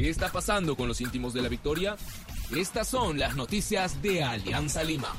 ¿Qué está pasando con los íntimos de la victoria? Estas son las noticias de Alianza Lima.